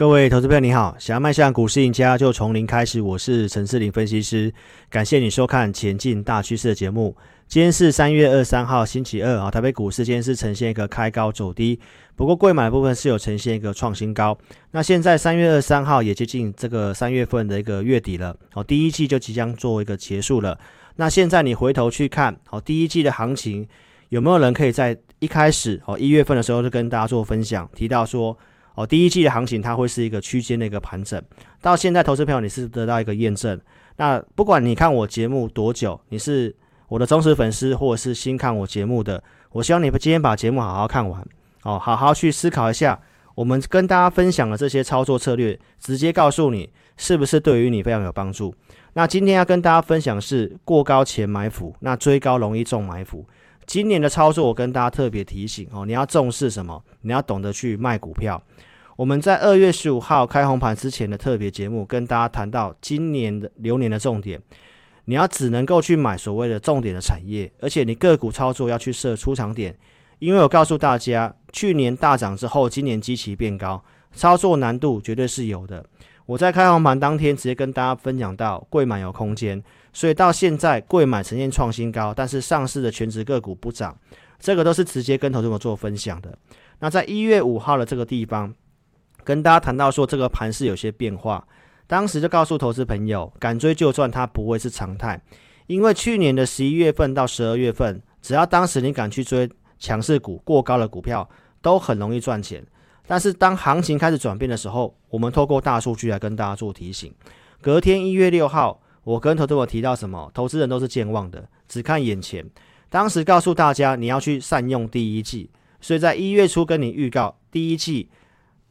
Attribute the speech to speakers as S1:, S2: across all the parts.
S1: 各位投资朋友，你好！想要迈向股市赢家，就从零开始。我是陈士林分析师，感谢你收看《前进大趋势》的节目。今天是三月二十三号，星期二啊。台北股市今天是呈现一个开高走低，不过贵买的部分是有呈现一个创新高。那现在三月二十三号也接近这个三月份的一个月底了，哦，第一季就即将做一个结束了。那现在你回头去看，哦，第一季的行情有没有人可以在一开始哦一月份的时候就跟大家做分享，提到说。哦，第一季的行情它会是一个区间的一个盘整，到现在投资朋友你是得到一个验证。那不管你看我节目多久，你是我的忠实粉丝或者是新看我节目的，我希望你今天把节目好好看完，哦，好好去思考一下，我们跟大家分享的这些操作策略，直接告诉你是不是对于你非常有帮助。那今天要跟大家分享是过高前埋伏，那追高容易中埋伏。今年的操作我跟大家特别提醒哦，你要重视什么？你要懂得去卖股票。我们在二月十五号开红盘之前的特别节目，跟大家谈到今年的流年的重点，你要只能够去买所谓的重点的产业，而且你个股操作要去设出场点，因为我告诉大家，去年大涨之后，今年基期变高，操作难度绝对是有的。我在开红盘当天直接跟大家分享到，柜买有空间，所以到现在柜买呈现创新高，但是上市的全值个股不涨，这个都是直接跟投资者做分享的。那在一月五号的这个地方。跟大家谈到说，这个盘势有些变化，当时就告诉投资朋友，敢追就赚，它不会是常态。因为去年的十一月份到十二月份，只要当时你敢去追强势股、过高的股票，都很容易赚钱。但是当行情开始转变的时候，我们透过大数据来跟大家做提醒。隔天一月六号，我跟投资朋友提到什么？投资人都是健忘的，只看眼前。当时告诉大家，你要去善用第一季，所以在一月初跟你预告第一季。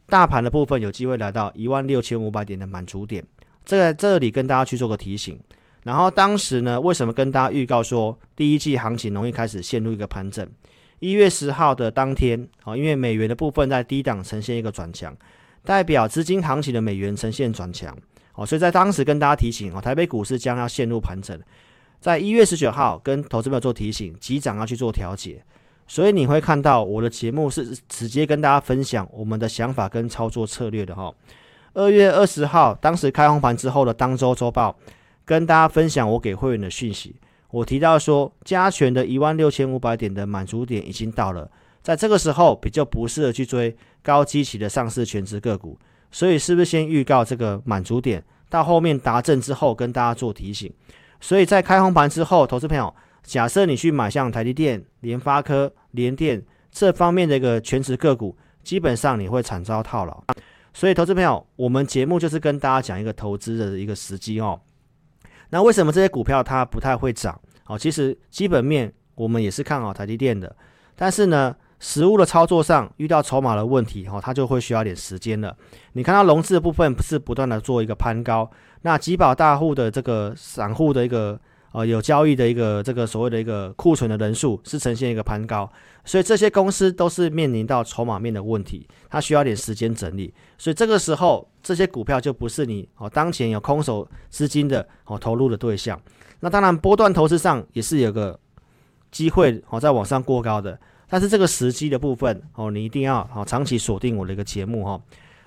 S1: 大盘的部分有机会来到一万六千五百点的满足点，这在这里跟大家去做个提醒。然后当时呢，为什么跟大家预告说第一季行情容易开始陷入一个盘整？一月十号的当天，啊，因为美元的部分在低档呈现一个转强，代表资金行情的美元呈现转强，哦，所以在当时跟大家提醒，哦，台北股市将要陷入盘整。在一月十九号跟投资朋友做提醒，急涨要去做调节。所以你会看到我的节目是直接跟大家分享我们的想法跟操作策略的哈。二月二十号，当时开红盘之后的当周周报，跟大家分享我给会员的讯息。我提到说，加权的一万六千五百点的满足点已经到了，在这个时候比较不适合去追高基期的上市全值个股。所以是不是先预告这个满足点，到后面达阵之后跟大家做提醒？所以在开红盘之后，投资朋友。假设你去买像台积电、联发科、联电这方面的一个全值个股，基本上你会惨遭套牢。所以，投资朋友，我们节目就是跟大家讲一个投资的一个时机哦。那为什么这些股票它不太会涨？哦，其实基本面我们也是看好台积电的，但是呢，实物的操作上遇到筹码的问题，哦，它就会需要点时间了。你看到融资的部分是不断的做一个攀高，那集宝大户的这个散户的一个。呃，有交易的一个这个所谓的一个库存的人数是呈现一个攀高，所以这些公司都是面临到筹码面的问题，它需要点时间整理，所以这个时候这些股票就不是你哦当前有空手资金的哦投入的对象。那当然波段投资上也是有个机会哦在往上过高的，但是这个时机的部分哦你一定要哦长期锁定我的一个节目哈。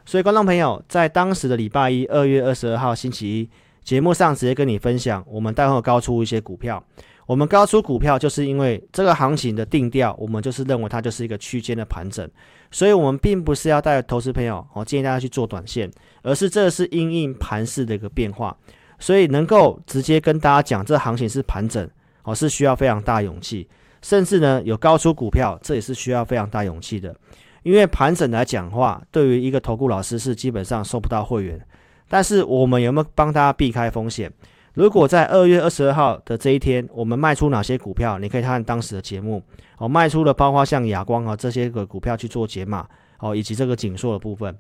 S1: 所以观众朋友在当时的礼拜一二月二十二号星期一。节目上直接跟你分享，我们待会高出一些股票。我们高出股票，就是因为这个行情的定调，我们就是认为它就是一个区间的盘整，所以我们并不是要带投资朋友，我建议大家去做短线，而是这是因应盘势的一个变化，所以能够直接跟大家讲，这行情是盘整，哦，是需要非常大勇气，甚至呢有高出股票，这也是需要非常大勇气的，因为盘整来讲话，对于一个投顾老师是基本上收不到会员。但是我们有没有帮大家避开风险？如果在二月二十二号的这一天，我们卖出哪些股票？你可以看当时的节目哦，卖出了包括像亚光啊这些个股票去做解码哦，以及这个紧缩的部分。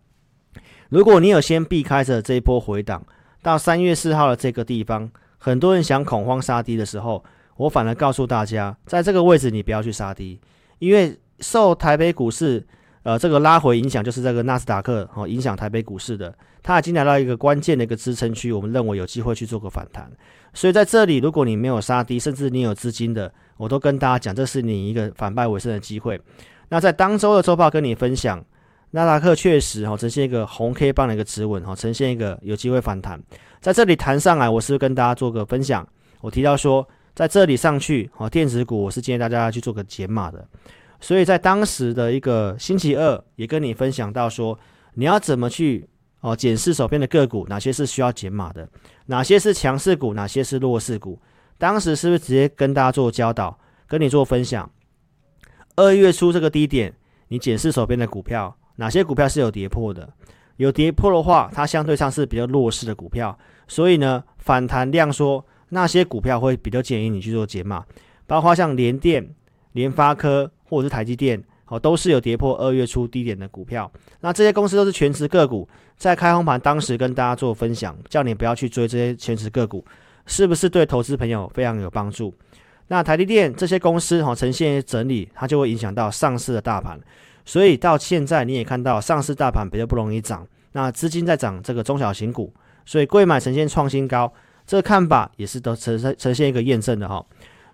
S1: 如果你有先避开着这一波回档，到三月四号的这个地方，很多人想恐慌杀低的时候，我反而告诉大家，在这个位置你不要去杀低，因为受台北股市。呃，这个拉回影响就是这个纳斯达克哦，影响台北股市的，它已经来到一个关键的一个支撑区，我们认为有机会去做个反弹。所以在这里，如果你没有杀低，甚至你有资金的，我都跟大家讲，这是你一个反败为胜的机会。那在当周的周报跟你分享，纳达克确实哈呈现一个红 K 棒的一个止稳哈，呈现一个有机会反弹。在这里弹上来，我是跟大家做个分享？我提到说，在这里上去哈，电子股我是建议大家去做个减码的。所以在当时的一个星期二，也跟你分享到说，你要怎么去哦检视手边的个股，哪些是需要减码的，哪些是强势股，哪些是弱势股。当时是不是直接跟大家做教导，跟你做分享？二月初这个低点，你检视手边的股票，哪些股票是有跌破的？有跌破的话，它相对上是比较弱势的股票，所以呢，反弹量缩，那些股票会比较建议你去做减码，包括像联电、联发科。或者是台积电，哦，都是有跌破二月初低点的股票。那这些公司都是全值个股，在开红盘当时跟大家做分享，叫你不要去追这些权值个股，是不是对投资朋友非常有帮助？那台积电这些公司哦，呈现整理，它就会影响到上市的大盘。所以到现在你也看到上市大盘比较不容易涨，那资金在涨这个中小型股，所以贵买呈现创新高，这个看法也是都呈现呈现一个验证的哈。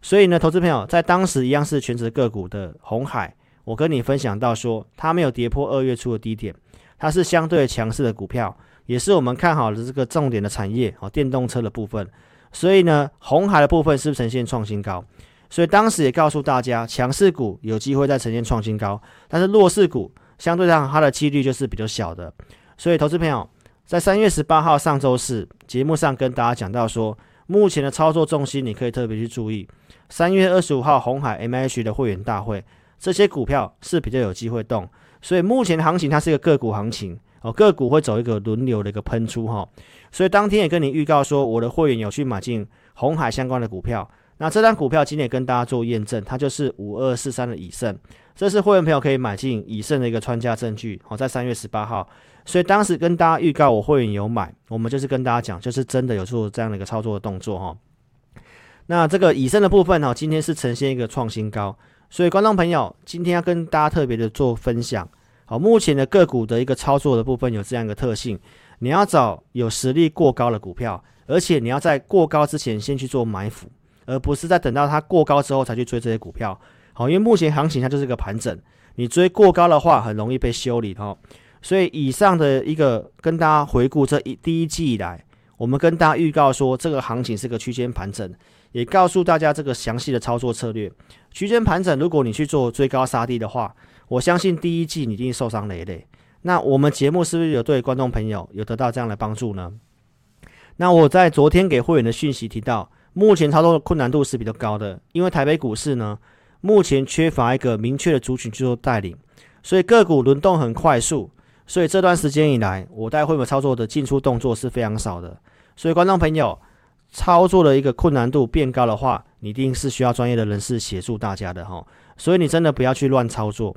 S1: 所以呢，投资朋友在当时一样是全值个股的红海，我跟你分享到说，它没有跌破二月初的低点，它是相对强势的股票，也是我们看好的这个重点的产业哦，电动车的部分。所以呢，红海的部分是不是呈现创新高？所以当时也告诉大家，强势股有机会再呈现创新高，但是弱势股相对上它的几率就是比较小的。所以投资朋友在三月十八号上周四节目上跟大家讲到说，目前的操作重心你可以特别去注意。三月二十五号，红海 MH 的会员大会，这些股票是比较有机会动，所以目前行情它是一个个股行情哦，个股会走一个轮流的一个喷出哈，所以当天也跟你预告说，我的会员有去买进鸿海相关的股票，那这张股票今天也跟大家做验证，它就是五二四三的以盛，这是会员朋友可以买进以盛的一个穿价证据哦，在三月十八号，所以当时跟大家预告我会员有买，我们就是跟大家讲，就是真的有做这样的一个操作的动作哈。那这个以盛的部分哈，今天是呈现一个创新高，所以观众朋友今天要跟大家特别的做分享。好，目前的个股的一个操作的部分有这样一个特性，你要找有实力过高的股票，而且你要在过高之前先去做埋伏，而不是在等到它过高之后才去追这些股票。好，因为目前行情它就是一个盘整，你追过高的话很容易被修理哈。所以以上的一个跟大家回顾这一第一季以来，我们跟大家预告说这个行情是个区间盘整。也告诉大家这个详细的操作策略，区间盘整，如果你去做追高杀低的话，我相信第一季你一定受伤累累。那我们节目是不是有对观众朋友有得到这样的帮助呢？那我在昨天给会员的讯息提到，目前操作的困难度是比较高的，因为台北股市呢，目前缺乏一个明确的族群去做带领，所以个股轮动很快速，所以这段时间以来，我带会员操作的进出动作是非常少的，所以观众朋友。操作的一个困难度变高的话，你一定是需要专业的人士协助大家的哈，所以你真的不要去乱操作。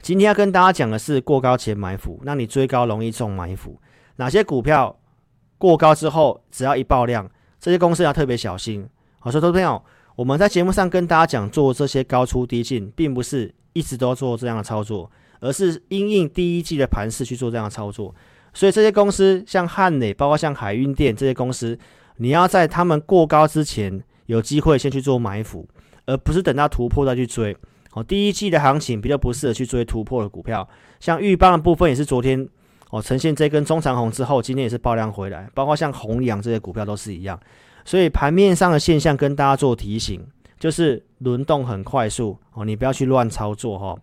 S1: 今天要跟大家讲的是过高前埋伏，那你追高容易中埋伏。哪些股票过高之后，只要一爆量，这些公司要特别小心。好，所以投资朋友，我们在节目上跟大家讲做这些高出低进，并不是一直都做这样的操作，而是因应第一季的盘势去做这样的操作。所以这些公司像汉磊，包括像海运电这些公司。你要在他们过高之前有机会先去做埋伏，而不是等到突破再去追。哦，第一季的行情比较不适合去追突破的股票，像钰邦的部分也是昨天哦呈现这根中长红之后，今天也是爆量回来，包括像弘洋这些股票都是一样。所以盘面上的现象跟大家做提醒，就是轮动很快速哦，你不要去乱操作哈。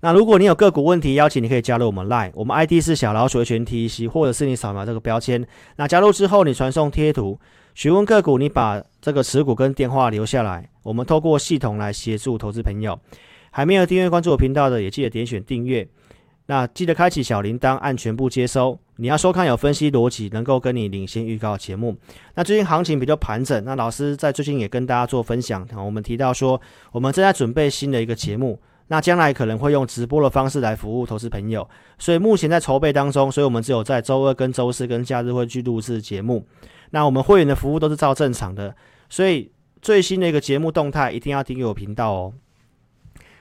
S1: 那如果你有个股问题，邀请你可以加入我们 Line，我们 ID 是小老鼠的全 T C，或者是你扫描这个标签。那加入之后，你传送贴图询问个股，你把这个持股跟电话留下来，我们透过系统来协助投资朋友。还没有订阅关注我频道的，也记得点选订阅。那记得开启小铃铛，按全部接收。你要收看有分析逻辑，能够跟你领先预告节目。那最近行情比较盘整，那老师在最近也跟大家做分享。我们提到说，我们正在准备新的一个节目。那将来可能会用直播的方式来服务投资朋友，所以目前在筹备当中，所以我们只有在周二跟周四跟假日会去录制节目。那我们会员的服务都是照正常的，所以最新的一个节目动态一定要订阅我频道哦。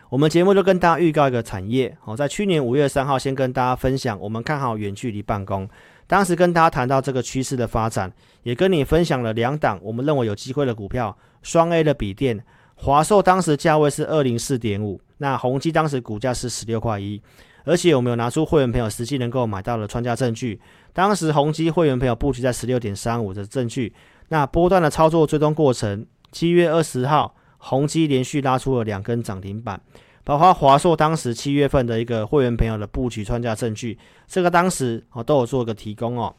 S1: 我们节目就跟大家预告一个产业，好，在去年五月三号先跟大家分享，我们看好远距离办公，当时跟大家谈到这个趋势的发展，也跟你分享了两档我们认为有机会的股票，双 A 的笔电，华硕当时价位是二零四点五。那宏基当时股价是十六块一，而且我们有拿出会员朋友实际能够买到的穿价证据。当时宏基会员朋友布局在十六点三五的证据，那波段的操作追踪过程，七月二十号，宏基连续拉出了两根涨停板，包括华硕当时七月份的一个会员朋友的布局穿价证据，这个当时哦都有做个提供哦。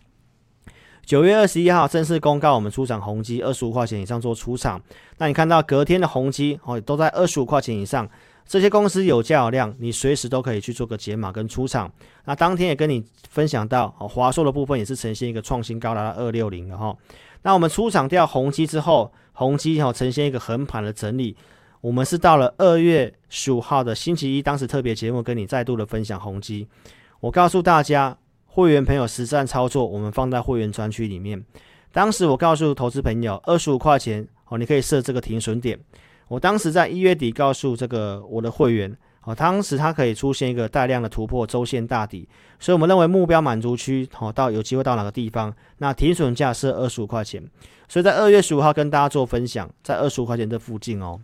S1: 九月二十一号正式公告，我们出场宏基二十五块钱以上做出场，那你看到隔天的宏基哦都在二十五块钱以上。这些公司有价有量，你随时都可以去做个解码跟出场。那当天也跟你分享到，哦，华硕的部分也是呈现一个创新高达到二六零的哈。那我们出场掉宏基之后，宏碁哈呈现一个横盘的整理。我们是到了二月十五号的星期一，当时特别节目跟你再度的分享宏基。我告诉大家，会员朋友实战操作，我们放在会员专区里面。当时我告诉投资朋友，二十五块钱哦，你可以设这个停损点。我当时在一月底告诉这个我的会员，哦，当时它可以出现一个大量的突破周线大底，所以我们认为目标满足区，哦，到有机会到哪个地方，那停损价是二十五块钱，所以在二月十五号跟大家做分享，在二十五块钱这附近哦。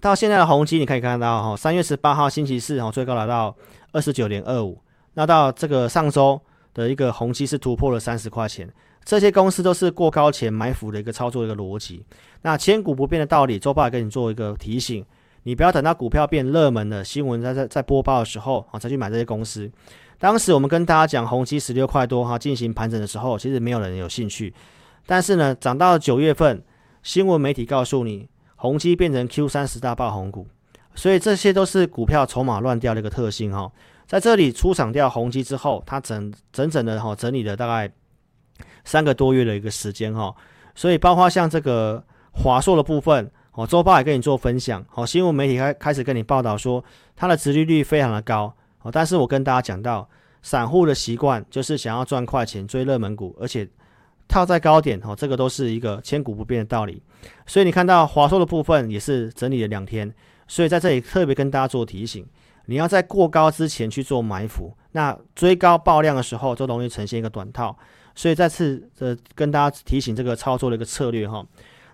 S1: 到现在的宏碁你可以看到，哈，三月十八号星期四，哦，最高来到二十九点二五，那到这个上周的一个宏碁是突破了三十块钱。这些公司都是过高前埋伏的一个操作一个逻辑。那千古不变的道理，周报也跟你做一个提醒，你不要等到股票变热门了新闻在在在播报的时候啊，才去买这些公司。当时我们跟大家讲宏基十六块多哈进行盘整的时候，其实没有人有兴趣。但是呢，涨到九月份，新闻媒体告诉你宏基变成 Q 三十大爆红股，所以这些都是股票筹码乱掉的一个特性哈。在这里出场掉宏基之后，它整整整的哈整理了大概。三个多月的一个时间哈，所以包括像这个华硕的部分，哦，周报也跟你做分享，哦，新闻媒体开开始跟你报道说它的殖利率非常的高，哦，但是我跟大家讲到，散户的习惯就是想要赚快钱追热门股，而且套在高点，哦，这个都是一个千古不变的道理，所以你看到华硕的部分也是整理了两天，所以在这里特别跟大家做提醒，你要在过高之前去做埋伏，那追高爆量的时候，就容易呈现一个短套。所以再次的跟大家提醒这个操作的一个策略哈，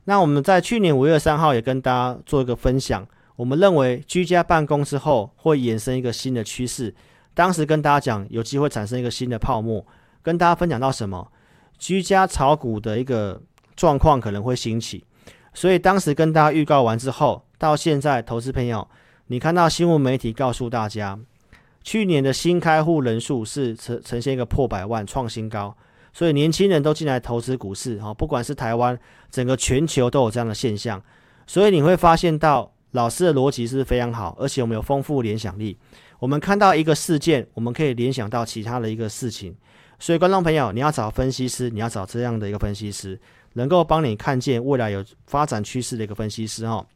S1: 那我们在去年五月三号也跟大家做一个分享，我们认为居家办公之后会衍生一个新的趋势，当时跟大家讲有机会产生一个新的泡沫，跟大家分享到什么？居家炒股的一个状况可能会兴起，所以当时跟大家预告完之后，到现在投资朋友，你看到新闻媒体告诉大家，去年的新开户人数是呈呈现一个破百万创新高。所以年轻人都进来投资股市，哈，不管是台湾，整个全球都有这样的现象。所以你会发现到老师的逻辑是非常好，而且我们有丰富联想力。我们看到一个事件，我们可以联想到其他的一个事情。所以观众朋友，你要找分析师，你要找这样的一个分析师，能够帮你看见未来有发展趋势的一个分析师，哈。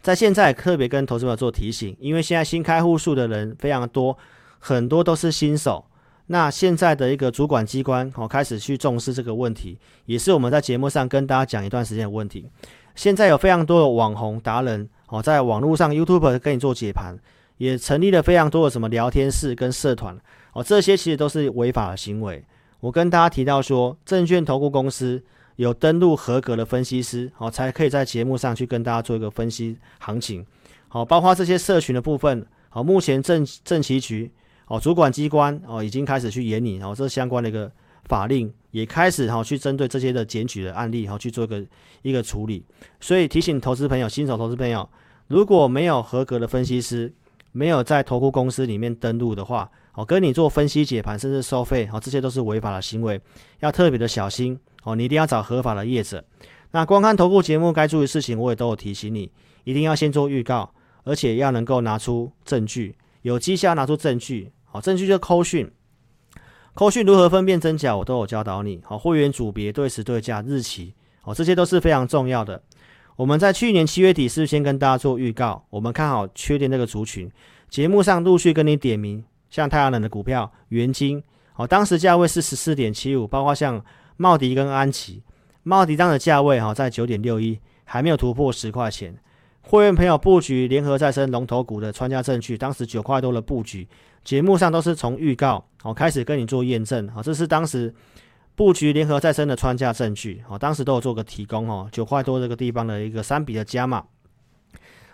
S1: 在现在特别跟投资者做提醒，因为现在新开户数的人非常多，很多都是新手。那现在的一个主管机关哦，开始去重视这个问题，也是我们在节目上跟大家讲一段时间的问题。现在有非常多的网红达人哦，在网络上 YouTube 跟你做解盘，也成立了非常多的什么聊天室跟社团哦，这些其实都是违法的行为。我跟大家提到说，证券投顾公司有登录合格的分析师哦，才可以在节目上去跟大家做一个分析行情。好，包括这些社群的部分，好，目前政政企局。哦，主管机关哦已经开始去研拟哦，这相关的一个法令也开始哈、哦、去针对这些的检举的案例哈、哦、去做一个一个处理。所以提醒投资朋友、新手投资朋友，如果没有合格的分析师，没有在投顾公司里面登录的话，哦跟你做分析解盘甚至收费哦，这些都是违法的行为，要特别的小心哦。你一定要找合法的业者。那观看投顾节目该注意的事情，我也都有提醒你，一定要先做预告，而且要能够拿出证据。有绩效拿出证据，好，证据就是扣讯，扣讯如何分辨真假，我都有教导你。好，会员组别、对时对价、日期，好，这些都是非常重要的。我们在去年七月底是先跟大家做预告，我们看好确定这个族群，节目上陆续跟你点名，像太阳能的股票、元晶，好，当时价位是十四点七五，包括像茂迪跟安琪，茂迪当时价位哈在九点六一，还没有突破十块钱。会员朋友布局联合再生龙头股的穿价证据，当时九块多的布局，节目上都是从预告哦开始跟你做验证，好，这是当时布局联合再生的穿价证据，好，当时都有做个提供哦，九块多这个地方的一个三笔的加码。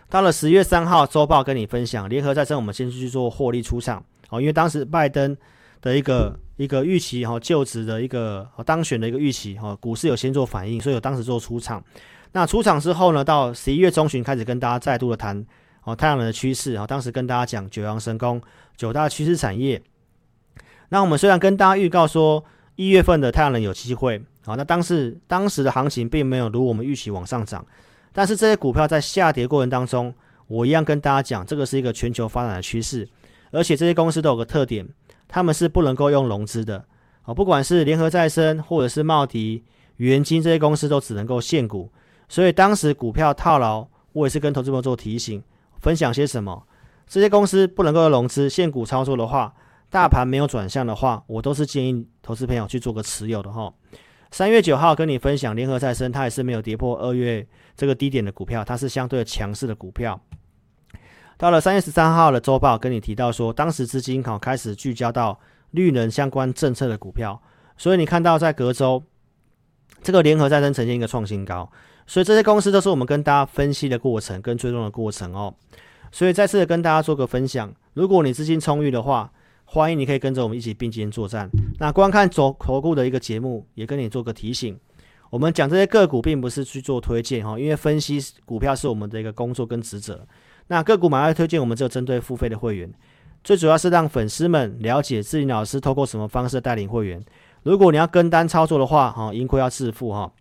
S1: 到了十月三号周报跟你分享，联合再生我们先去做获利出场哦，因为当时拜登的一个一个预期哈就职的一个当选的一个预期哈，股市有先做反应，所以我当时做出场。那出场之后呢，到十一月中旬开始跟大家再度的谈哦太阳能的趋势啊，当时跟大家讲九阳神功九大趋势产业。那我们虽然跟大家预告说一月份的太阳能有机会啊，那当时当时的行情并没有如我们预期往上涨。但是这些股票在下跌过程当中，我一样跟大家讲，这个是一个全球发展的趋势，而且这些公司都有个特点，他们是不能够用融资的啊，不管是联合再生或者是茂迪、元晶这些公司都只能够限股，所以当时股票套牢，我也是跟投资朋友做提醒，分享些什么，这些公司不能够融资现股操作的话，大盘没有转向的话，我都是建议投资朋友去做个持有的哈。三月九号跟你分享联合再生，它也是没有跌破二月这个低点的股票，它是相对强势的股票。到了三月十三号的周报跟你提到说，当时资金好开始聚焦到绿能相关政策的股票，所以你看到在隔周这个联合再生呈现一个创新高，所以这些公司都是我们跟大家分析的过程跟追踪的过程哦。所以再次的跟大家做个分享，如果你资金充裕的话。欢迎你可以跟着我们一起并肩作战。那观看走投顾的一个节目，也跟你做个提醒。我们讲这些个股，并不是去做推荐哈，因为分析股票是我们的一个工作跟职责。那个股买卖推荐，我们只有针对付费的会员，最主要是让粉丝们了解志霖老师透过什么方式带领会员。如果你要跟单操作的话，哈，盈亏要自负哈。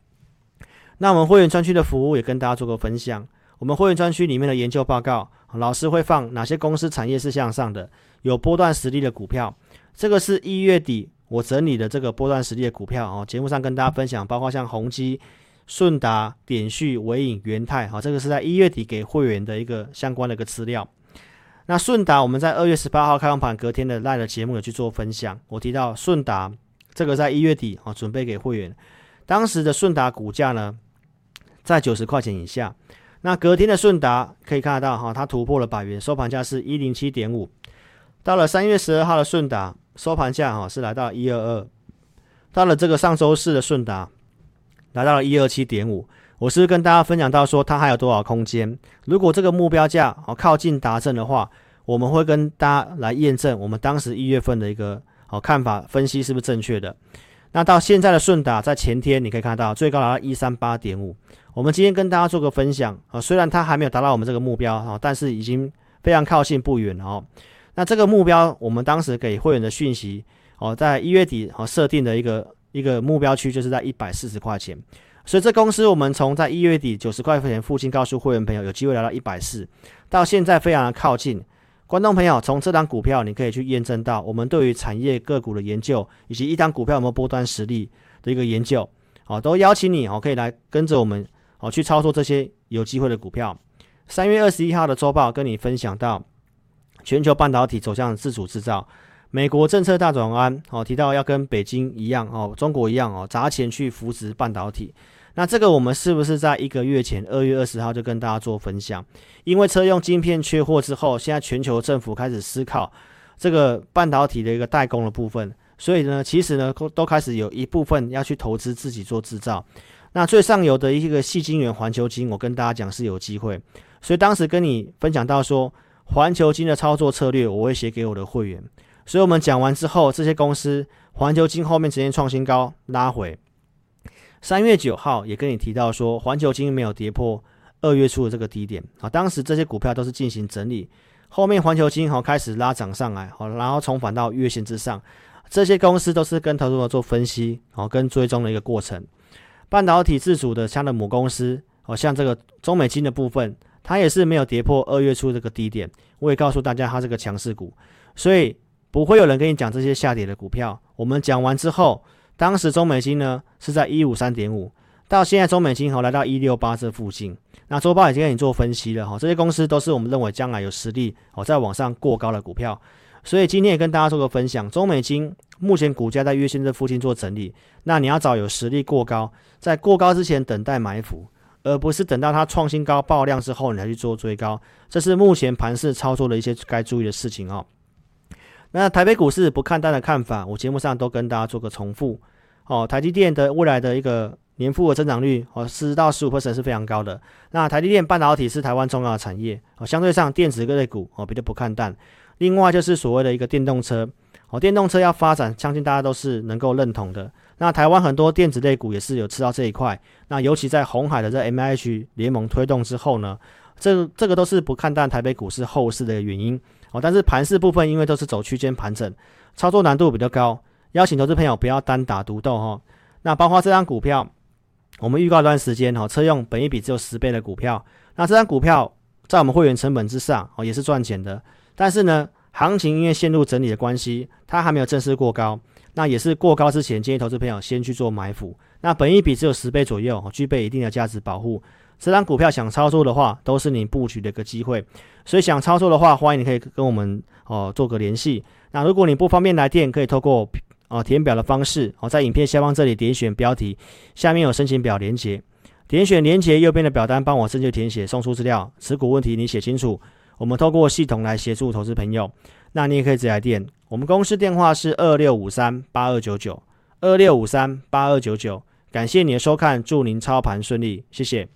S1: 那我们会员专区的服务也跟大家做个分享。我们会员专区里面的研究报告，老师会放哪些公司产业是向上的？有波段实力的股票，这个是一月底我整理的这个波段实力的股票哦。节目上跟大家分享，包括像宏基、顺达、点序、纬颖、元泰，哈，这个是在一月底给会员的一个相关的一个资料。那顺达我们在二月十八号开放盘隔天的 LINE 的节目有去做分享，我提到顺达这个在一月底啊准备给会员，当时的顺达股价呢在九十块钱以下，那隔天的顺达可以看得到哈，它突破了百元，收盘价是一零七点五。到了三月十二号的顺达收盘价哈是来到一二二，到了这个上周四的顺达来到了一二七点五。我是跟大家分享到说它还有多少空间？如果这个目标价哦靠近达成的话，我们会跟大家来验证我们当时一月份的一个好看法分析是不是正确的。那到现在的顺达在前天你可以看到最高来到一三八点五。我们今天跟大家做个分享啊，虽然它还没有达到我们这个目标哈，但是已经非常靠近不远了哦。那这个目标，我们当时给会员的讯息哦，在一月底哦设定的一个一个目标区，就是在一百四十块钱。所以这公司，我们从在一月底九十块钱附近告诉会员朋友，有机会来到一百四，到现在非常的靠近。观众朋友，从这档股票你可以去验证到我们对于产业个股的研究，以及一档股票有没有波段实力的一个研究，哦，都邀请你哦，可以来跟着我们哦去操作这些有机会的股票。三月二十一号的周报跟你分享到。全球半导体走向自主制造，美国政策大转弯哦，提到要跟北京一样哦，中国一样哦，砸钱去扶植半导体。那这个我们是不是在一个月前，二月二十号就跟大家做分享？因为车用晶片缺货之后，现在全球政府开始思考这个半导体的一个代工的部分，所以呢，其实呢都开始有一部分要去投资自己做制造。那最上游的一个细晶圆环球晶，我跟大家讲是有机会，所以当时跟你分享到说。环球晶的操作策略，我会写给我的会员。所以，我们讲完之后，这些公司环球晶后面直接创新高拉回。三月九号也跟你提到说，环球晶没有跌破二月初的这个低点啊。当时这些股票都是进行整理，后面环球晶好开始拉涨上来，好，然后重返到月线之上。这些公司都是跟投资者做分析，好，跟追踪的一个过程。半导体自主的像的母公司，好像这个中美金的部分。它也是没有跌破二月初这个低点，我也告诉大家它是个强势股，所以不会有人跟你讲这些下跌的股票。我们讲完之后，当时中美金呢是在一五三点五，到现在中美金好来到一六八这附近。那周报已经跟你做分析了哈，这些公司都是我们认为将来有实力哦再往上过高的股票，所以今天也跟大家做个分享，中美金目前股价在月线这附近做整理，那你要找有实力过高，在过高之前等待埋伏。而不是等到它创新高爆量之后，你才去做追高，这是目前盘势操作的一些该注意的事情哦。那台北股市不看淡的看法，我节目上都跟大家做个重复哦。台积电的未来的一个年复合增长率哦十到十五 percent 是非常高的。那台积电半导体是台湾重要的产业哦，相对上电子各类股哦比较不看淡。另外就是所谓的一个电动车哦，电动车要发展，相信大家都是能够认同的。那台湾很多电子类股也是有吃到这一块。那尤其在红海的这 MIH 联盟推动之后呢，这这个都是不看淡台北股市后市的原因哦。但是盘势部分因为都是走区间盘整，操作难度比较高，邀请投资朋友不要单打独斗哈。那包括这张股票，我们预告一段时间哈，车用本一比只有十倍的股票，那这张股票在我们会员成本之上哦，也是赚钱的。但是呢，行情因为陷入整理的关系，它还没有正式过高。那也是过高之前，建议投资朋友先去做埋伏。那本益比只有十倍左右，具备一定的价值保护。这张股票想操作的话，都是你布局的一个机会。所以想操作的话，欢迎你可以跟我们哦做个联系。那如果你不方便来电，可以透过哦填表的方式哦，在影片下方这里点选标题，下面有申请表连接，点选连接右边的表单，帮我正确填写，送出资料。持股问题你写清楚，我们透过系统来协助投资朋友。那你也可以直接来电，我们公司电话是二六五三八二九九二六五三八二九九。感谢你的收看，祝您操盘顺利，谢谢。